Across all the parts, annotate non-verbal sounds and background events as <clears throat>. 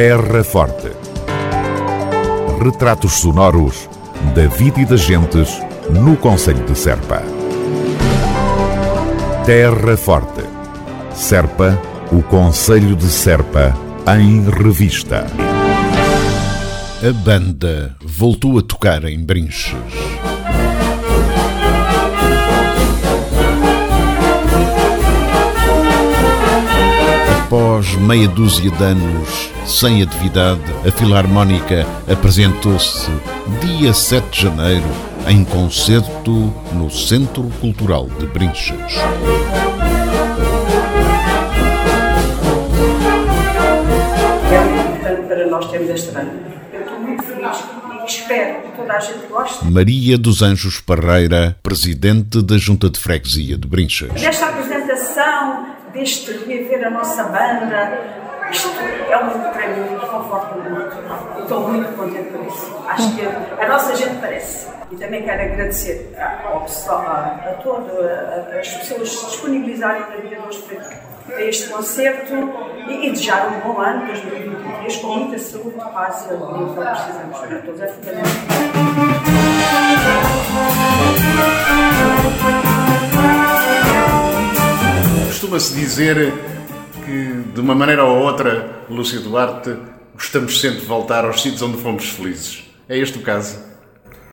Terra Forte. Retratos sonoros da vida e das gentes no Conselho de Serpa. Terra Forte. Serpa, o Conselho de Serpa, em revista. A banda voltou a tocar em Brinches. Meia dúzia de anos sem atividade, a Filarmónica apresentou-se dia 7 de janeiro em concerto no Centro Cultural de Brinches. É importante para nós termos esta banda. Eu estou muito feliz e espero que toda a gente goste Maria dos Anjos Parreira, presidente da Junta de Freguesia de Brinches. desta apresentação, reviver a nossa banda. Isto é um para mim conforta-me muito. Estou muito contente por isso. Acho que a nossa gente parece. E também quero agradecer ao pessoal, a, a a- as pessoas se disponibilizarem na vida de hoje para, para este concerto e, e desejar um bom ano 2023 com muita saúde, paz e alegria que precisamos para todos. É fundamental. Costuma-se dizer que, de uma maneira ou outra, Lúcia Duarte, gostamos sempre de voltar aos sítios onde fomos felizes. É este o caso?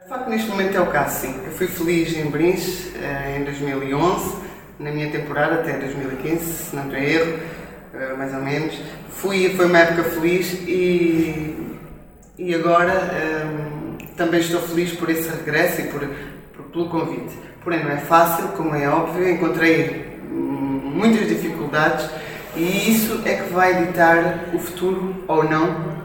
De facto, neste momento é o caso, sim. Eu fui feliz em Brins eh, em 2011, na minha temporada até 2015, se não em erro, eh, mais ou menos. Fui, foi uma época feliz e, e agora eh, também estou feliz por esse regresso e por, por- pelo convite. Porém, não é fácil, como é óbvio, encontrei hum, muitas dificuldades e isso é que vai ditar o futuro ou não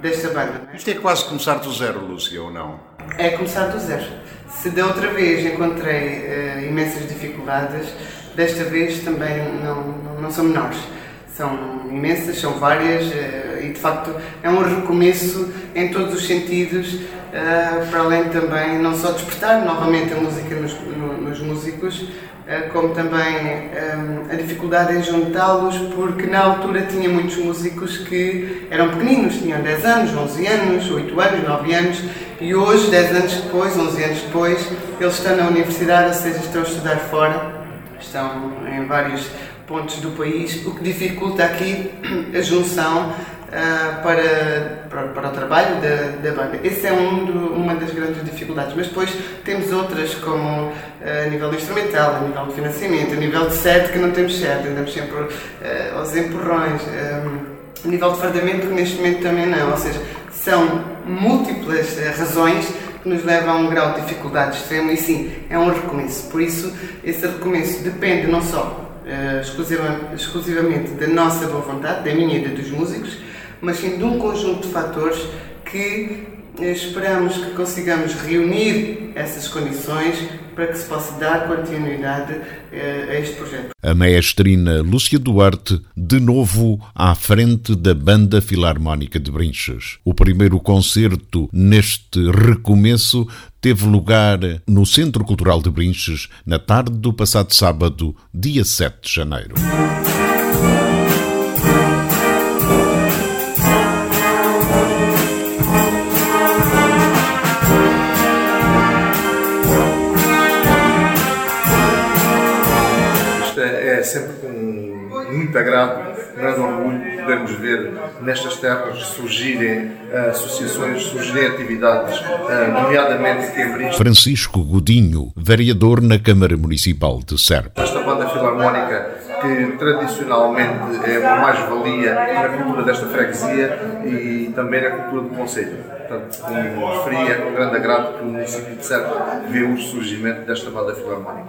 desta banda. é? Isto é quase começar do zero, Lúcia, ou não? É começar do zero. Se da outra vez encontrei eh, imensas dificuldades, desta vez também não, não, não são menores. São imensas, são várias eh, e de facto é um recomeço em todos os sentidos, eh, para além também não só despertar novamente a música nos, no- nos músicos, como também eh, a dificuldade em juntá-los, porque na altura tinha muitos músicos que eram pequeninos, tinham 10 anos, 11 anos, 8 anos, 9 anos, e hoje, 10 anos depois, 11 anos depois, eles estão na universidade, ou seja, estão a estudar fora, estão em vários pontos do país, o que dificulta aqui <clears throat> a junção ah, para, para, para o trabalho da, da banda. Essa é um do- uma das grandes dificuldades, mas depois temos outras, como ah, a nível instrumental, a nível de financiamento, a nível de sede, que não temos sede, andamos sempre ah, aos empurrões, a nível de fardamento, neste momento também não, ou seja, são múltiplas razões que nos levam a um grau de dificuldade extremo. E sim, é um recomeço. Por isso, esse recomeço depende não só eh, exclusiva- exclusivamente da nossa boa vontade, da minha e da dos músicos, mas sim de um conjunto de fatores que eh, esperamos que consigamos reunir essas condições para que se possa dar continuidade eh, a este projeto. A maestrina Lúcia Duarte, de novo à frente da Banda Filarmónica de Brinches. O primeiro concerto neste recomeço teve lugar no Centro Cultural de Brinches na tarde do passado sábado, dia 7 de janeiro. Sempre com muito agrado, grande orgulho podermos ver nestas terras surgirem eh, associações, surgirem atividades, eh, nomeadamente Brins. Francisco Godinho, vereador na Câmara Municipal de Serpa. Esta banda filarmónica que tradicionalmente é uma mais-valia na cultura desta freguesia e também na cultura do Conselho. Portanto, como referi, é com grande agrado que o município de Serpa vê o surgimento desta banda filarmónica.